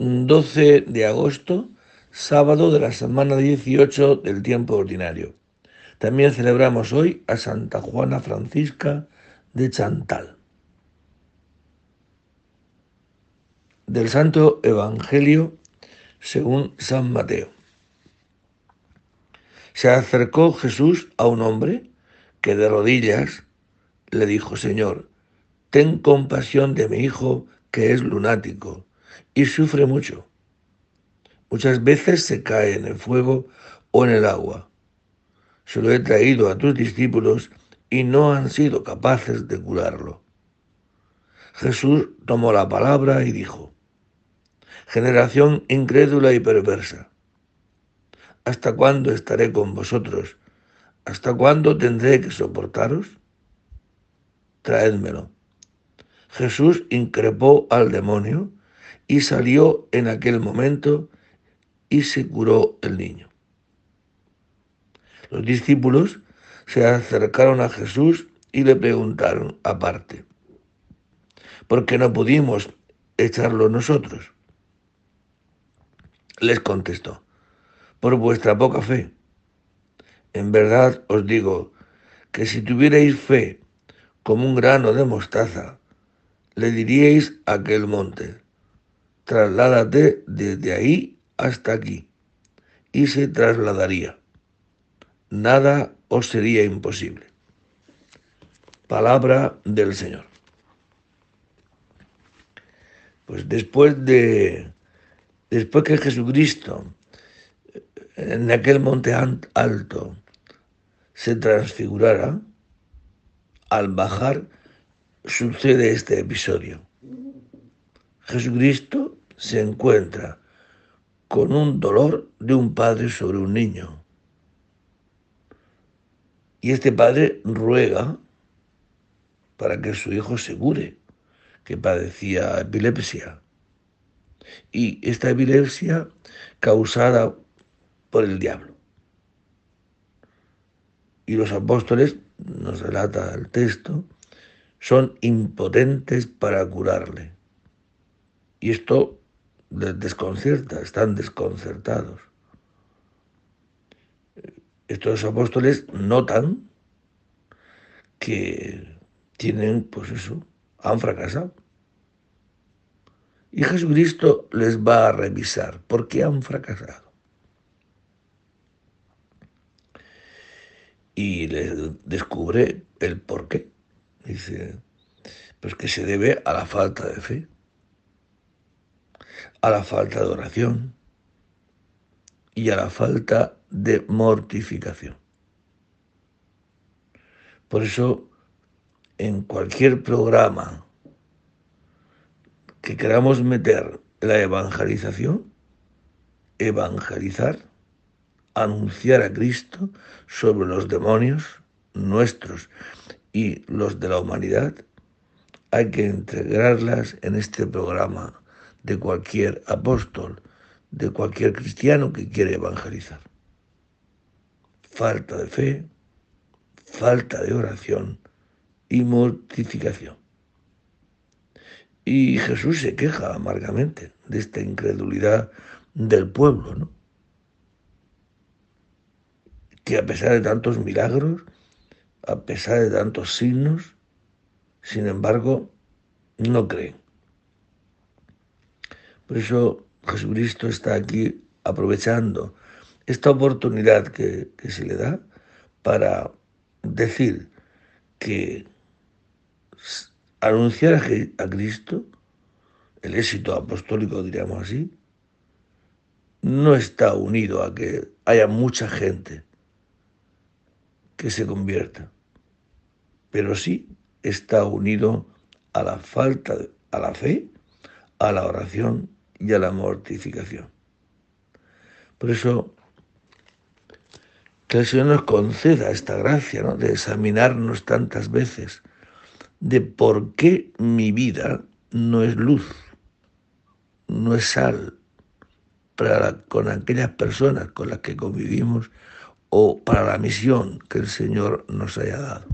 12 de agosto, sábado de la semana 18 del tiempo ordinario. También celebramos hoy a Santa Juana Francisca de Chantal. Del Santo Evangelio según San Mateo. Se acercó Jesús a un hombre que de rodillas le dijo, Señor, ten compasión de mi hijo que es lunático y sufre mucho. Muchas veces se cae en el fuego o en el agua. Se lo he traído a tus discípulos y no han sido capaces de curarlo. Jesús tomó la palabra y dijo, Generación incrédula y perversa, ¿hasta cuándo estaré con vosotros? ¿Hasta cuándo tendré que soportaros? Traédmelo. Jesús increpó al demonio y salió en aquel momento y se curó el niño. Los discípulos se acercaron a Jesús y le preguntaron aparte, ¿por qué no pudimos echarlo nosotros? Les contestó, por vuestra poca fe. En verdad os digo que si tuvierais fe como un grano de mostaza, le diríais aquel monte, trasládate desde ahí hasta aquí, y se trasladaría. Nada os sería imposible. Palabra del Señor. Pues después de después que Jesucristo en aquel monte alto se transfigurara, al bajar sucede este episodio. Jesucristo se encuentra con un dolor de un padre sobre un niño. Y este padre ruega para que su hijo se cure, que padecía epilepsia. Y esta epilepsia causada por el diablo. Y los apóstoles, nos relata el texto, son impotentes para curarle. Y esto desconcierta, están desconcertados. Estos apóstoles notan que tienen, pues eso, han fracasado. Y Jesucristo les va a revisar por qué han fracasado. Y les descubre el por qué. Dice, pues que se debe a la falta de fe a la falta de oración y a la falta de mortificación. Por eso, en cualquier programa que queramos meter la evangelización, evangelizar, anunciar a Cristo sobre los demonios nuestros y los de la humanidad, hay que integrarlas en este programa de cualquier apóstol, de cualquier cristiano que quiere evangelizar. Falta de fe, falta de oración y mortificación. Y Jesús se queja amargamente de esta incredulidad del pueblo, ¿no? Que a pesar de tantos milagros, a pesar de tantos signos, sin embargo, no creen. Por eso Jesucristo está aquí aprovechando esta oportunidad que, se le da para decir que anunciar a, a Cristo, el éxito apostólico, diríamos así, no está unido a que haya mucha gente que se convierta, pero sí está unido a la falta, a la fe, a la oración y a la mortificación. Por eso, que el Señor nos conceda esta gracia ¿no? de examinarnos tantas veces de por qué mi vida no es luz, no es sal para con aquellas personas con las que convivimos o para la misión que el Señor nos haya dado.